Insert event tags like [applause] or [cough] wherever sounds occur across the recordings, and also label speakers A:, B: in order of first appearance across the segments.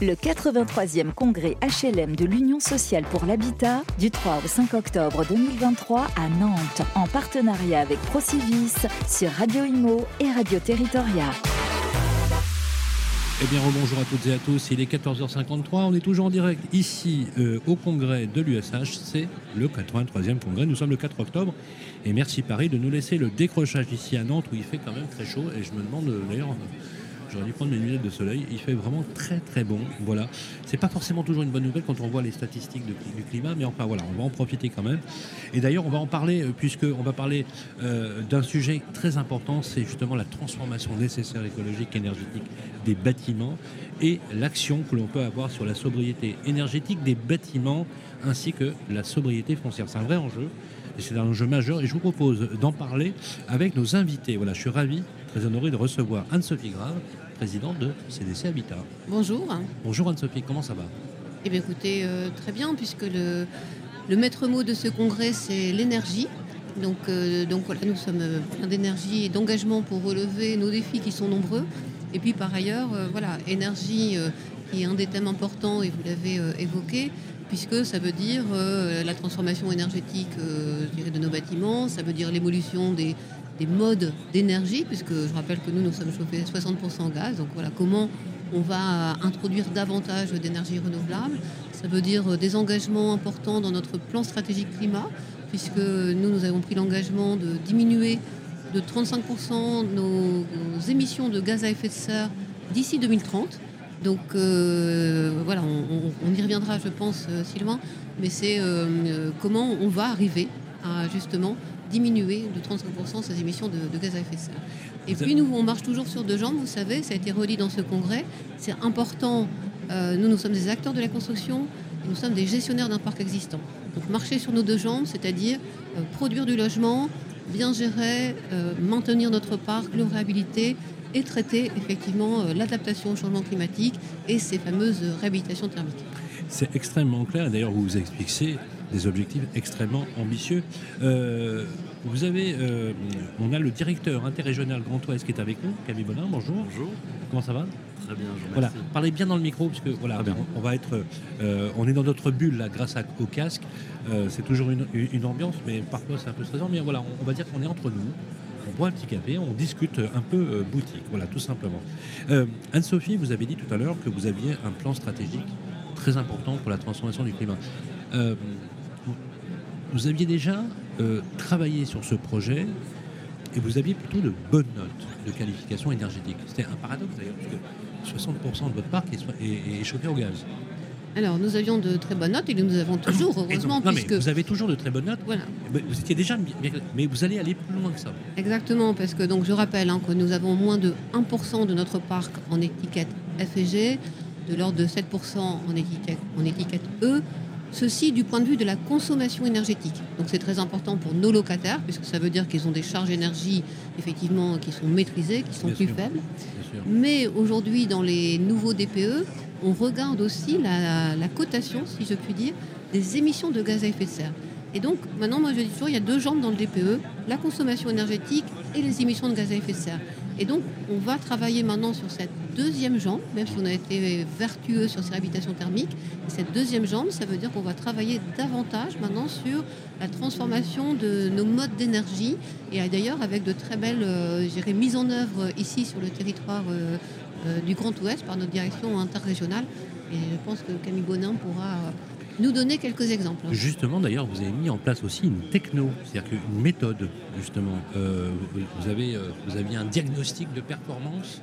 A: Le 83e congrès HLM de l'Union sociale pour l'habitat du 3 au 5 octobre 2023 à Nantes en partenariat avec Procivis sur Radio Imo et Radio Territoria.
B: Eh bien, bonjour à toutes et à tous. Il est 14h53. On est toujours en direct ici euh, au congrès de l'USH. C'est le 83e congrès. Nous sommes le 4 octobre. Et merci Paris de nous laisser le décrochage ici à Nantes où il fait quand même très chaud. Et je me demande euh, d'ailleurs J'aurais dû prendre mes lunettes de soleil. Il fait vraiment très très bon. Voilà. C'est pas forcément toujours une bonne nouvelle quand on voit les statistiques du climat, mais enfin voilà, on va en profiter quand même. Et d'ailleurs, on va en parler euh, puisque on va parler euh, d'un sujet très important, c'est justement la transformation nécessaire écologique énergétique des bâtiments et l'action que l'on peut avoir sur la sobriété énergétique des bâtiments ainsi que la sobriété foncière. C'est un vrai enjeu. Et c'est un enjeu majeur et je vous propose d'en parler avec nos invités. Voilà, je suis ravi très honoré de recevoir Anne-Sophie Grave, présidente de CDC Habitat.
C: Bonjour.
B: Bonjour Anne-Sophie, comment ça va?
C: Eh bien écoutez, euh, très bien, puisque le, le maître mot de ce congrès, c'est l'énergie. Donc, euh, donc voilà, nous sommes plein d'énergie et d'engagement pour relever nos défis qui sont nombreux. Et puis par ailleurs, euh, voilà, énergie qui est un des thèmes importants et vous l'avez évoqué, puisque ça veut dire la transformation énergétique de nos bâtiments, ça veut dire l'évolution des, des modes d'énergie, puisque je rappelle que nous, nous sommes chauffés 60% en gaz. Donc voilà, comment on va introduire davantage d'énergie renouvelable. Ça veut dire euh, des engagements importants dans notre plan stratégique climat, puisque nous, nous avons pris l'engagement de diminuer de 35% nos, émissions de gaz à effet de serre d'ici 2030. Donc euh, voilà, on, y reviendra, je pense, euh, si loin, mais c'est comment on va arriver à justement diminuer de 35% ses émissions de, gaz à effet de serre. Et puis nous, on marche toujours sur deux jambes, vous savez, ça a été redit dans ce congrès. C'est important, euh, nous, nous sommes des acteurs de la construction, et nous sommes des gestionnaires d'un parc existant. Donc marcher sur nos deux jambes, c'est-à-dire euh, produire du logement, bien gérer, euh, maintenir notre parc, le réhabiliter et traiter effectivement l'adaptation au changement climatique et ces fameuses réhabilitations thermiques.
B: C'est extrêmement clair, d'ailleurs vous vous expliquez des objectifs extrêmement ambitieux. Euh, vous avez, euh, on a le directeur interrégional Grand Ouest qui est avec nous, Camille Bonin. Bonjour.
D: Bonjour.
B: Comment ça va?
D: Très bien. Je
B: voilà. Parlez bien dans le micro parce que voilà, on, va être, euh, on est dans notre bulle là grâce au casque. c'est toujours une, ambiance, mais parfois c'est un peu stressant. Mais voilà, on, va dire qu'on est entre nous on boit un petit café, on discute un peu boutique, voilà, tout simplement. Anne-Sophie, vous avez dit tout à l'heure que vous aviez un plan stratégique très important pour la transformation du climat vous aviez déjà euh, travaillé sur ce projet et vous aviez plutôt de bonnes notes de qualification énergétique. C'était un paradoxe d'ailleurs, parce que 60% de votre parc est, chauffé au gaz.
C: Alors, nous avions de très bonnes notes et nous avons toujours, heureusement.
B: non, mais vous avez toujours de très bonnes notes. Voilà. Vous étiez déjà. Mais vous allez aller plus loin que ça.
C: Exactement, parce que donc, je rappelle hein, que nous avons moins de 1% de notre parc en étiquette F de l'ordre de 7% en étiquette, en étiquette E, Ceci du point de vue de la consommation énergétique. Donc c'est très important pour nos locataires, puisque ça veut dire qu'ils ont des charges énergie effectivement qui sont maîtrisées, qui sont plus faibles. Mais aujourd'hui, dans les nouveaux DPE, on regarde aussi la, la, cotation, si je puis dire, des émissions de gaz à effet de serre. Et donc maintenant, moi je dis toujours, il y a deux jambes dans le DPE, la consommation énergétique et les émissions de gaz à effet de serre. Et donc, on va travailler maintenant sur cette deuxième jambe, même si on a été vertueux sur ces habitations thermiques. cette deuxième jambe, ça veut dire qu'on va travailler davantage maintenant sur la transformation de nos modes d'énergie. Et d'ailleurs, avec de très belles euh, mises en œuvre ici sur le territoire euh, euh, du Grand Ouest par notre direction interrégionale. Et je pense que Camille Bonin pourra nous donner quelques exemples.
B: Justement, d'ailleurs, vous avez mis en place aussi une techno, c'est-à-dire une méthode, justement. Euh, vous, avez, euh, vous aviez un diagnostic de performance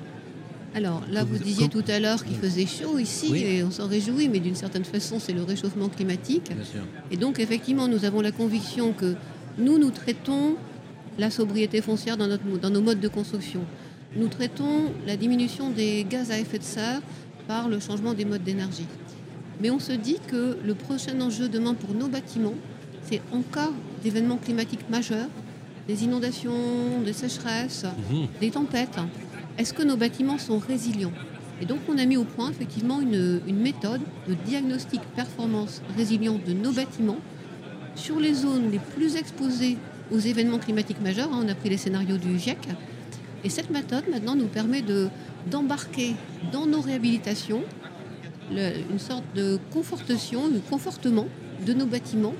C: alors là, vous, disiez tout à l'heure qu'il faisait chaud ici et on s'en réjouit, mais d'une certaine façon, c'est le réchauffement climatique. Et donc, effectivement, nous avons la conviction que nous, nous traitons la sobriété foncière dans, notre, dans nos modes de construction. Nous traitons la diminution des gaz à effet de serre par le changement des modes d'énergie. Mais on se dit que le prochain enjeu demain pour nos bâtiments, c'est en cas d'événements climatiques majeurs, des inondations, des sécheresses, mhm. des tempêtes, est-ce que nos bâtiments sont résilients? Et donc on a mis au point effectivement une, méthode de diagnostic performance résilient de nos bâtiments sur les zones les plus exposées aux événements climatiques majeurs. Hein, on a pris les scénarios du GIEC. Et cette méthode maintenant nous permet d'embarquer dans nos réhabilitations une sorte de confortation, de confortement de nos bâtiments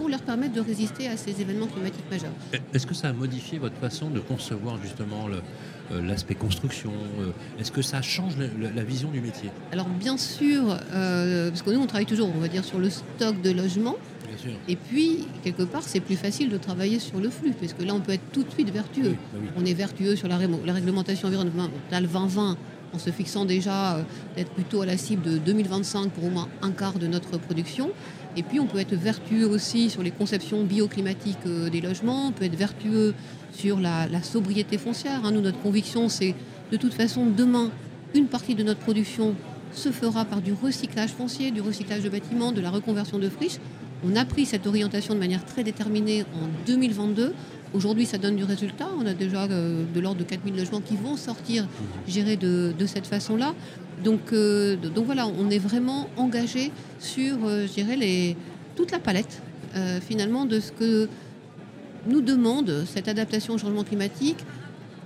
C: pour leur permettre de résister à ces événements climatiques majeurs.
B: Est-ce que ça a modifié votre façon de concevoir justement euh, l'aspect construction euh, Est-ce que ça change la vision du métier?
C: Alors bien sûr, euh, parce que nous on travaille toujours, on va dire, sur le stock de logements. Et puis, quelque part, c'est plus facile de travailler sur le flux, parce que là, on peut être tout de suite vertueux. Bah on est vertueux sur la, la réglementation environnementale 2020 en se fixant déjà euh, d'être plutôt à la cible de 2025 pour au moins un quart de notre production. Et puis on peut être vertueux aussi sur les conceptions bioclimatiques euh, des logements, on peut être vertueux sur la, sobriété foncière. Hein. Nous, notre conviction, c'est de toute façon, demain, une partie de notre production se fera par du recyclage foncier, du recyclage de bâtiments, de la reconversion de friches. On a pris cette orientation de manière très déterminée en 2022. Aujourd'hui, ça donne du résultat. On a déjà euh, de l'ordre de 4000 logements qui vont sortir gérés de, cette façon-là. Donc, euh, donc voilà, on est vraiment engagé sur, euh, je dirais, les, toute la palette finalement de ce que nous demande cette adaptation au changement climatique.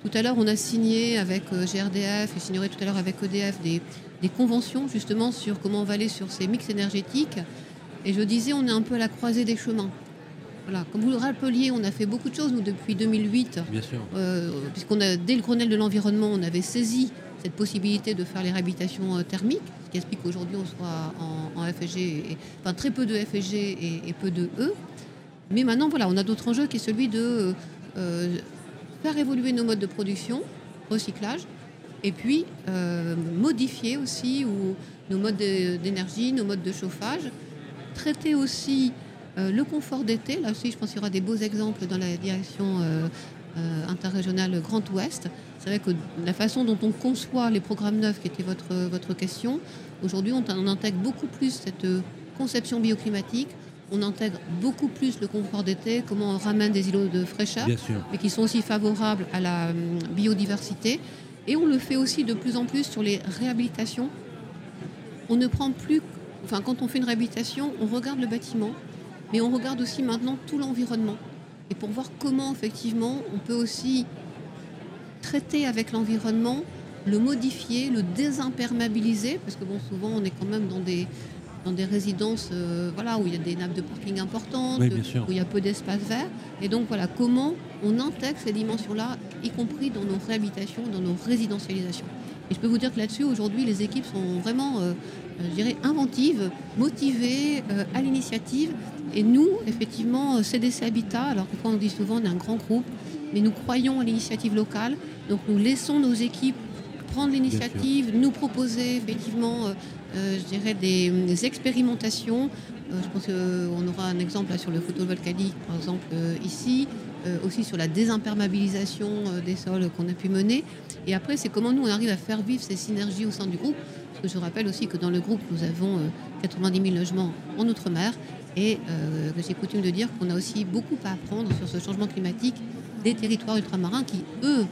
C: Tout à l'heure, on a signé avec GRDF et signerait tout à l'heure avec EDF des, des, conventions justement sur comment on va aller sur ces mix énergétiques. Et je disais, on est un peu à la croisée des chemins. Voilà, comme vous le rappeliez, on a fait beaucoup de choses nous depuis 2008.
B: Bien sûr.
C: Euh, puisqu'on a dès le Grenelle de l'environnement, on avait saisi cette possibilité de faire les réhabilitations euh, thermiques, ce qui explique qu'aujourd'hui on soit en, FSG, enfin très peu de FSG et, peu de E. Mais maintenant, voilà, on a d'autres enjeux qui est celui de euh, faire évoluer nos modes de production, recyclage, et puis modifier aussi ou, nos modes d'énergie, nos modes de chauffage, traiter aussi euh, le confort d'été, là aussi, je pense qu'il y aura des beaux exemples dans la direction euh, euh, interrégionale Grand Ouest. C'est vrai que la façon dont on conçoit les programmes neufs, qui était votre, votre question, aujourd'hui, on, intègre beaucoup plus cette conception bioclimatique. On intègre beaucoup plus le confort d'été, comment on ramène des îlots de fraîcheur, mais qui sont aussi favorables à la biodiversité. Et on le fait aussi de plus en plus sur les réhabilitations. On ne prend plus, enfin, quand on fait une réhabilitation, on regarde le bâtiment, mais on regarde aussi maintenant tout l'environnement. Et pour voir comment effectivement on peut aussi traiter avec l'environnement, le modifier, le désimperméabiliser, parce que bon, souvent on est quand même dans des, dans des résidences euh, voilà, où il y a des nappes de parking importantes, où il y a peu d'espace vert. Et donc voilà, comment on intègre ces dimensions-là, y compris dans nos réhabitations, dans nos résidentialisations. Et je peux vous dire que là-dessus, aujourd'hui, les équipes sont vraiment, euh, euh, je dirais, inventives, motivées, à l'initiative. Et nous, effectivement, CDC Habitat, alors que quand on dit souvent on est un grand groupe, mais nous croyons à l'initiative locale. Donc nous laissons nos équipes prendre l'initiative, nous proposer effectivement, euh, euh, je dirais, des, expérimentations. Euh, je pense qu'on aura un exemple sur le photovoltaïque, par exemple, ici. Aussi sur la désimperméabilisation des sols qu'on a pu mener. Et après, c'est comment nous, on arrive à faire vivre ces synergies au sein du groupe. Parce que je rappelle aussi que dans le groupe, nous avons 90 000 logements en Outre-mer et euh, j'ai coutume de dire qu'on a aussi beaucoup à apprendre sur ce changement climatique des territoires ultramarins qui, eux,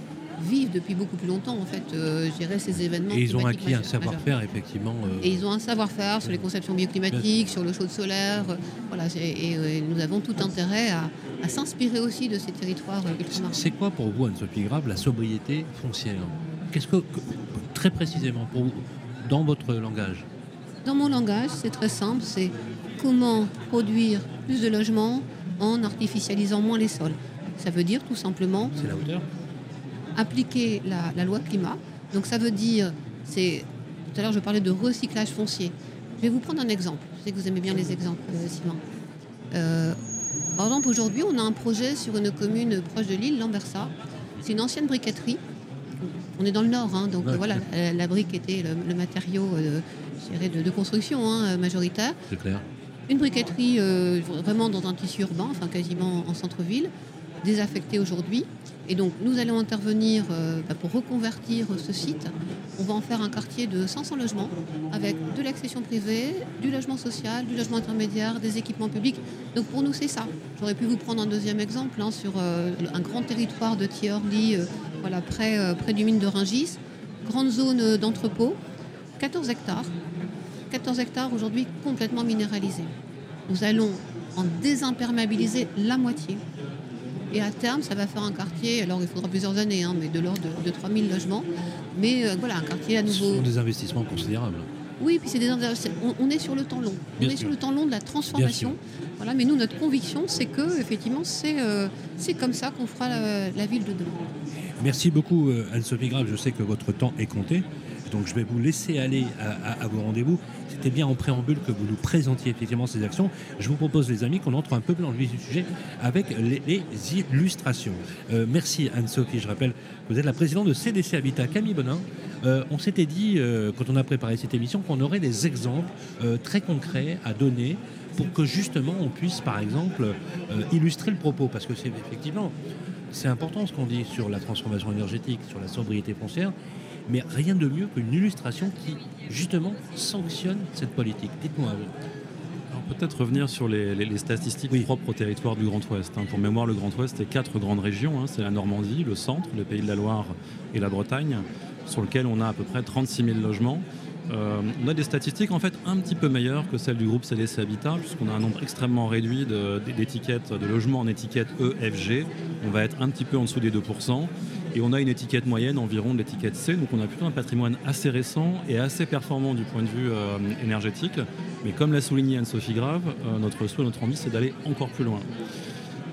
C: vivent depuis beaucoup plus longtemps en fait euh, gérer ces événements.
B: Et ils ont acquis un savoir-faire effectivement.
C: Euh, et ils ont un savoir-faire sur les conceptions bioclimatiques, sur le chaud solaire. voilà, et, nous avons tout intérêt à, s'inspirer aussi de ces territoires.
B: C'est quoi pour vous, Anne-Sophie Grave, la sobriété foncière Qu'est-ce que, très précisément pour vous, dans votre langage
C: Dans mon langage, c'est très simple, c'est comment produire plus de logements en artificialisant moins les sols. Ça veut dire tout simplement appliquer la, loi climat. Donc ça veut dire, c'est tout à l'heure je parlais de recyclage foncier. Je vais vous prendre un exemple. Je sais que vous aimez bien les exemples, euh, Sylvain. Euh, par exemple, aujourd'hui, on a un projet sur une commune proche de l'île, Lambersa. C'est une ancienne briqueterie. On est dans le nord, hein, donc voilà, la, brique était le, matériau euh, de, construction hein, majoritaire.
B: C'est clair
C: une briqueterie euh, vraiment dans un tissu urbain, enfin quasiment en centre-ville, désaffectée aujourd'hui. Et donc nous allons intervenir euh, bah, pour reconvertir ce site. On va en faire un quartier de 500 logements avec de l'accession privée, du logement social, du logement intermédiaire, des équipements publics. Donc pour nous c'est ça. J'aurais pu vous prendre un deuxième exemple hein, sur euh, un grand territoire de Thiorly, voilà, près, près du mine de Ringis. Grande zone d'entrepôt, 14 hectares, 14 hectares aujourd'hui complètement minéralisés. Nous allons en désimperméabiliser la moitié. Et à terme, ça va faire un quartier, alors il faudra plusieurs années, hein, mais de l'ordre de, 3000 logements. Mais euh, voilà, un quartier à nouveau.
B: Ce sont des investissements considérables.
C: Oui, puis c'est des on, est sur le temps long. on est sur le temps long de la transformation. Voilà, mais nous, notre conviction, c'est que effectivement, c'est euh, c'est comme ça qu'on fera la, ville de demain.
B: Merci beaucoup, euh, Anne-Sophie Grave. Je sais que votre temps est compté. Donc je vais vous laisser aller à, vos rendez-vous. C'était bien en préambule que vous nous présentiez effectivement ces actions. Je vous propose, les amis, qu'on entre un peu dans le vif du sujet avec les, illustrations. Euh, merci Anne-Sophie. Je rappelle vous êtes la présidente de CDC Habitat. Camille Bonin, euh, on s'était dit, euh, quand on a préparé cette émission, qu'on aurait des exemples très concrets à donner pour que justement on puisse, par exemple, illustrer le propos. Parce que c'est effectivement, c'est important ce qu'on dit sur la transformation énergétique, sur la sobriété foncière mais rien de mieux qu'une illustration qui, justement, sanctionne cette politique. Dites-moi.
D: Peut-être revenir sur les, statistiques propres au territoire du Grand Ouest. Hein. Pour mémoire, le Grand Ouest est quatre grandes régions. Hein. C'est la Normandie, le centre, le Pays de la Loire et la Bretagne, sur lequel on a à peu près 36 000 logements. Euh, on a des statistiques en fait un petit peu meilleures que celles du groupe CDC Habitat, puisqu'on a un nombre extrêmement réduit d'étiquettes, de, logements en étiquette EFG. On va être un petit peu en dessous des 2%. Et on a une étiquette moyenne environ de l'étiquette C, donc on a plutôt un patrimoine assez récent et assez performant du point de vue euh, énergétique. Mais comme l'a souligné Anne-Sophie Grave, euh, notre souhait, notre envie, c'est d'aller encore plus loin.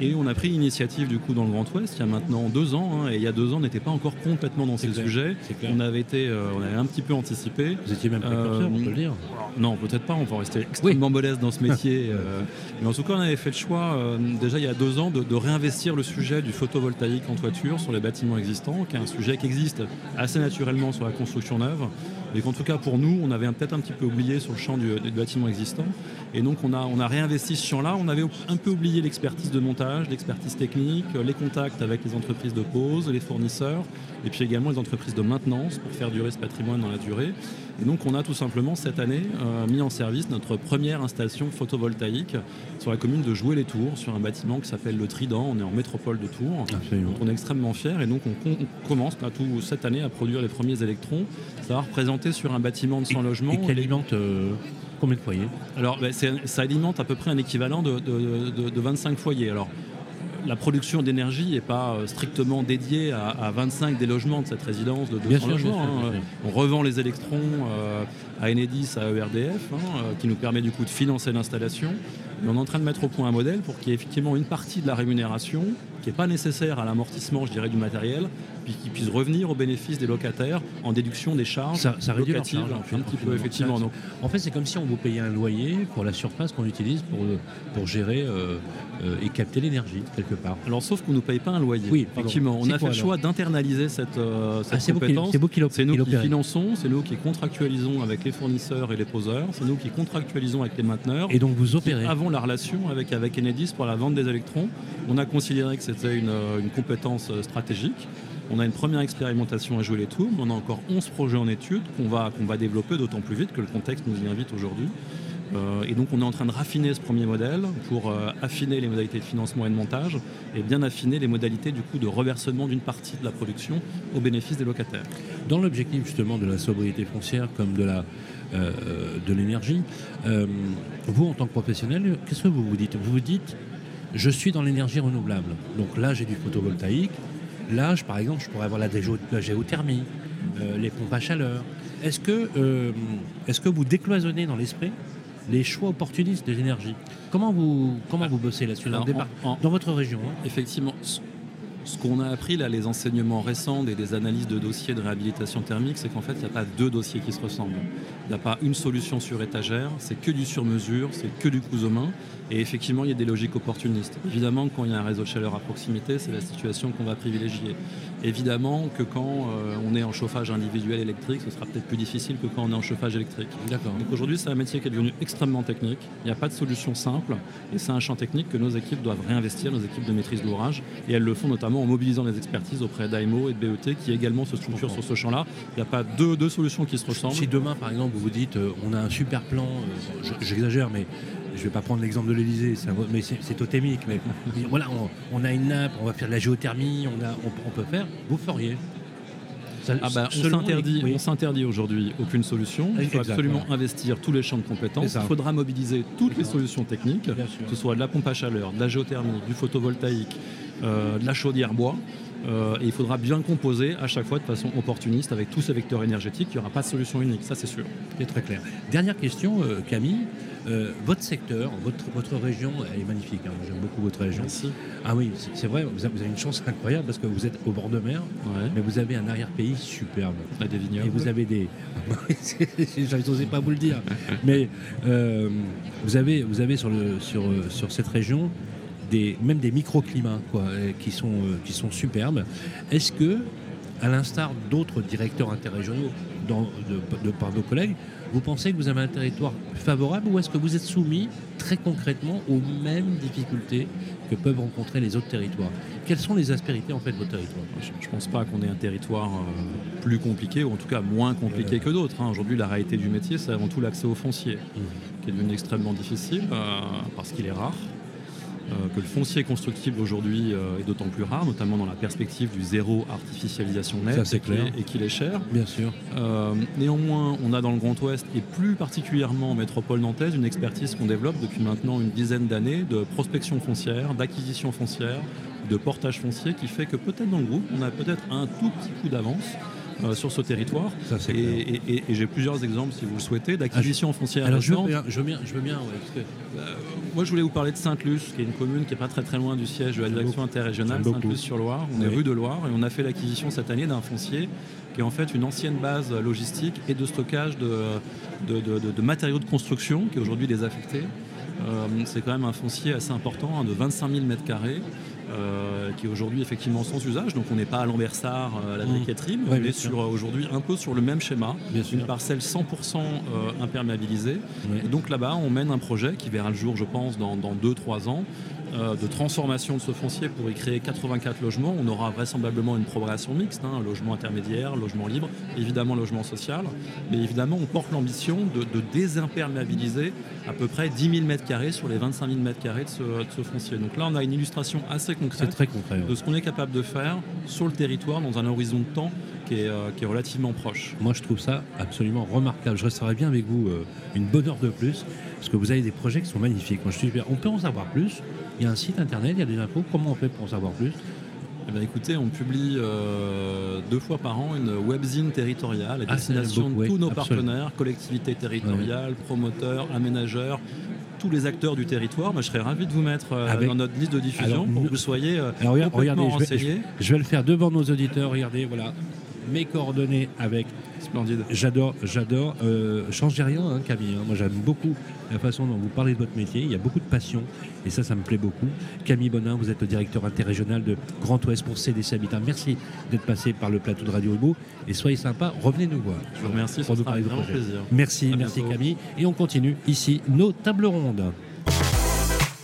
D: Et on a pris l'initiative du coup dans le Grand Ouest il y a maintenant deux ans. Hein, et il y a deux ans, on n'était pas encore complètement dans ces sujets. On avait été, euh, on avait un petit peu anticipé.
B: Vous étiez même précurseur, on peut le dire.
D: Non, peut-être pas. On va rester extrêmement modeste dans ce métier. [laughs] Euh. mais en tout cas, on avait fait le choix euh, déjà il y a deux ans de, de, réinvestir le sujet du photovoltaïque en toiture sur les bâtiments existants, qui est un sujet qui existe assez naturellement sur la construction neuve mais qu'en tout cas pour nous, on avait peut-être un petit peu oublié sur le champ du, bâtiment existant. Et donc on a, on a réinvesti ce champ-là. On avait un peu oublié l'expertise de montage, l'expertise technique, les contacts avec les entreprises de pose, les fournisseurs, et puis également les entreprises de maintenance pour faire durer ce patrimoine dans la durée. Et donc on a tout simplement cette année euh, mis en service notre première installation photovoltaïque sur la commune de Jouer-les-Tours, sur un bâtiment qui s'appelle le Trident. On est en métropole de Tours. on est extrêmement fiers et donc on, commence tout, cette année à produire les premiers électrons. Ça va représenter sur un bâtiment de 100 logements.
B: Et qui alimente euh, combien de foyers
D: Alors ben, ça alimente à peu près un équivalent de, de 25 foyers. Alors la production d'énergie n'est pas euh, strictement dédiée à, 25 des logements de cette résidence de 200 logements. Hein. On revend les électrons euh, à Enedis, à ERDF, hein, euh, qui nous permet du coup de financer l'installation. Et on est en train de mettre au point un modèle pour qu'il y ait effectivement une partie de la rémunération qui n'est pas nécessaire à l'amortissement, je dirais, du matériel, puis qui puisse revenir au bénéfice des locataires en déduction des charges
B: ça, ça réduit
D: locatives.
B: un petit peu, effectivement. Donc, en fait, c'est comme si on vous payait un loyer pour la surface qu'on utilise pour, pour gérer et capter l'énergie, quelque part.
D: Alors, sauf qu'on ne nous paye pas un loyer. Oui, effectivement. On a fait le choix d'internaliser cette, euh, cette ah, compétence. C'est nous qui finançons, c'est nous qui contractualisons avec les fournisseurs et les poseurs. C'est nous qui contractualisons avec les mainteneurs.
B: Et donc vous opérez
D: Avant la relation avec, avec Enedis pour la vente des électrons, on a considéré que c'était une, euh, compétence euh, stratégique. On a une première expérimentation à jouer les tours, on a encore 11 projets en étude qu'on va, qu'on va développer d'autant plus vite que le contexte nous y invite aujourd'hui. Euh, et donc on est en train de raffiner ce premier modèle pour affiner les modalités de financement et de montage et bien affiner les modalités du coup de reversement d'une partie de la production au bénéfice des locataires.
B: Dans l'objectif justement de la sobriété foncière comme de la de l'énergie. Euh, vous, en tant que professionnel, qu'est-ce que vous vous dites? Vous vous dites, je suis dans l'énergie renouvelable. Donc là, j'ai du photovoltaïque. Là, par exemple, je pourrais avoir la, géothermie, euh, les pompes à chaleur. Est-ce que, est que vous décloisonnez dans l'esprit les choix opportunistes de l'énergie Comment vous, comment vous bossez là-dessus? Dans votre région hein
D: Effectivement, ce qu'on a appris, là, les enseignements récents et des analyses de dossiers de réhabilitation thermique, c'est qu'en fait, il n'y a pas deux dossiers qui se ressemblent. Il n'y a pas une solution sur étagère, c'est que du sur-mesure, c'est que du coup aux mains. Et effectivement, il y a des logiques opportunistes. Évidemment, quand il y a un réseau de chaleur à proximité, c'est la situation qu'on va privilégier. Évidemment que quand euh, on est en chauffage individuel électrique, ce sera peut-être plus difficile que quand on est en chauffage électrique. D'accord. Donc aujourd'hui, c'est un métier qui est devenu extrêmement technique. Il n'y a pas de solution simple. Et c'est un champ technique que nos équipes doivent réinvestir, nos équipes de maîtrise d'ouvrage. Et elles le font notamment en mobilisant les expertises auprès d'AIMO et de BET qui également se structurent sur ce champ-là. Il n'y a pas deux, deux, solutions qui se ressemblent.
B: Si demain, par exemple, vous vous dites euh, on a un super plan, euh, j'exagère, mais je ne vais pas prendre l'exemple de l'Elysée, mais c'est totémique. Mais [laughs] voilà, on, a une nappe, on va faire de la géothermie, on, a, on, peut faire, vous feriez.
D: Ah bah, on s'interdit aujourd'hui aucune solution. Il faut absolument investir tous les champs de compétences. Il faudra mobiliser toutes les solutions techniques, que ce soit de la pompe à chaleur, de la géothermie, du photovoltaïque, euh, de la chaudière bois. Euh, et il faudra bien composer à chaque fois de façon opportuniste avec tous ces vecteurs énergétiques. Il n'y aura pas de solution unique, ça c'est sûr.
B: C'est très clair. Dernière question, euh, Camille. Euh, votre secteur, votre, votre région, elle est magnifique. Hein. J'aime beaucoup votre région.
D: Merci.
B: Ah oui, c'est vrai, vous avez, une chance incroyable parce que vous êtes au bord de mer, mais vous avez un arrière-pays superbe.
D: des vignobles.
B: Et vous avez des. [laughs] n'osais pas vous le dire. mais vous, avez, vous avez sur, le, sur, sur cette région même des microclimats quoi, euh, qui, sont, euh, qui sont superbes. Est-ce que, à l'instar d'autres directeurs interrégionaux de, par vos collègues, vous pensez que vous avez un territoire favorable ou est-ce que vous êtes soumis très concrètement aux mêmes difficultés que peuvent rencontrer les autres territoires? Quelles sont les aspérités en fait de votre territoire?
D: Je ne pense pas qu'on ait un territoire euh, plus compliqué ou en tout cas moins compliqué que d'autres. Hein. Aujourd'hui, la réalité du métier, c'est avant tout l'accès au foncier, mmh. qui est devenu extrêmement difficile parce qu'il est rare. Euh, que le foncier constructible aujourd'hui euh, est d'autant plus rare, notamment dans la perspective du zéro artificialisation nette et qu'il est cher.
B: Bien sûr.
D: Euh, néanmoins, on a dans le Grand Ouest et plus particulièrement en métropole nantaise une expertise qu'on développe depuis maintenant une dizaine d'années de prospection foncière, d'acquisition foncière, de portage foncier qui fait que peut-être dans le groupe, on a peut-être un tout petit coup d'avance euh, sur ce territoire. et, j'ai plusieurs exemples, si vous le souhaitez, d'acquisition foncière.
B: Alors je veux bien, je veux bien, je veux bien
D: euh, moi, je voulais vous parler de Sainte-Luce, qui est une commune qui n'est pas très très loin du siège de la direction interrégionale, Sainte-Luce-sur-Loire. On est rue de Loire et on a fait l'acquisition cette année d'un foncier qui est en fait une ancienne base logistique et de stockage de, de, matériaux de construction qui est aujourd'hui désaffecté. Euh, c'est quand même un foncier assez important, hein, de 25 000 mètres carrés. Euh, qui est aujourd'hui effectivement sans usage. Donc on n'est pas à l'Ambersart, euh, à la mmh. briqueterie, mais on est sur, aujourd'hui un peu sur le même schéma, une parcelle 100% imperméabilisée. Et donc là-bas, on mène un projet qui verra le jour, je pense, dans 2-3 ans, euh, de transformation de ce foncier pour y créer 84 logements. On aura vraisemblablement une progression mixte, hein, logement intermédiaire, logement libre, évidemment logement social. Mais évidemment, on porte l'ambition de, désimperméabiliser à peu près 10 000 m2 sur les 25 000 m2 de ce, foncier. Donc là, on a une illustration assez concrète
B: très concret,
D: de ce qu'on est capable de faire sur le territoire dans un horizon de temps qui est, euh, relativement proche.
B: Moi, je trouve ça absolument remarquable. Je resterai bien avec vous euh, une bonne heure de plus, parce que vous avez des projets qui sont magnifiques. Moi, je suis On peut en savoir plus il y a un site internet, il y a des infos. Comment on fait pour en savoir plus?
D: Eh bien, écoutez, on publie euh, deux fois par an une webzine territoriale à ah, destination de tous nos partenaires, collectivités territoriales, promoteurs, aménageurs, tous les acteurs du territoire. Moi, je serais ravi de vous mettre euh, dans notre liste de diffusion pour que vous soyez euh, complètement renseignés.
B: Je vais, le faire devant nos auditeurs. Regardez, voilà mes coordonnées avec
D: Splendide.
B: J'adore, j'adore. Euh, changez rien, hein, Camille. Hein. Moi, j'aime beaucoup la façon dont vous parlez de votre métier. Il y a beaucoup de passion et ça, ça me plaît beaucoup. Camille Bonin, vous êtes le directeur interrégional de Grand Ouest pour CDC Habitat. Merci d'être passé par le plateau de Radio Hugo et soyez sympa, revenez nous voir.
D: Je vous remercie pour nous parler de plaisir.
B: Merci, merci Camille. Et on continue ici nos tables rondes.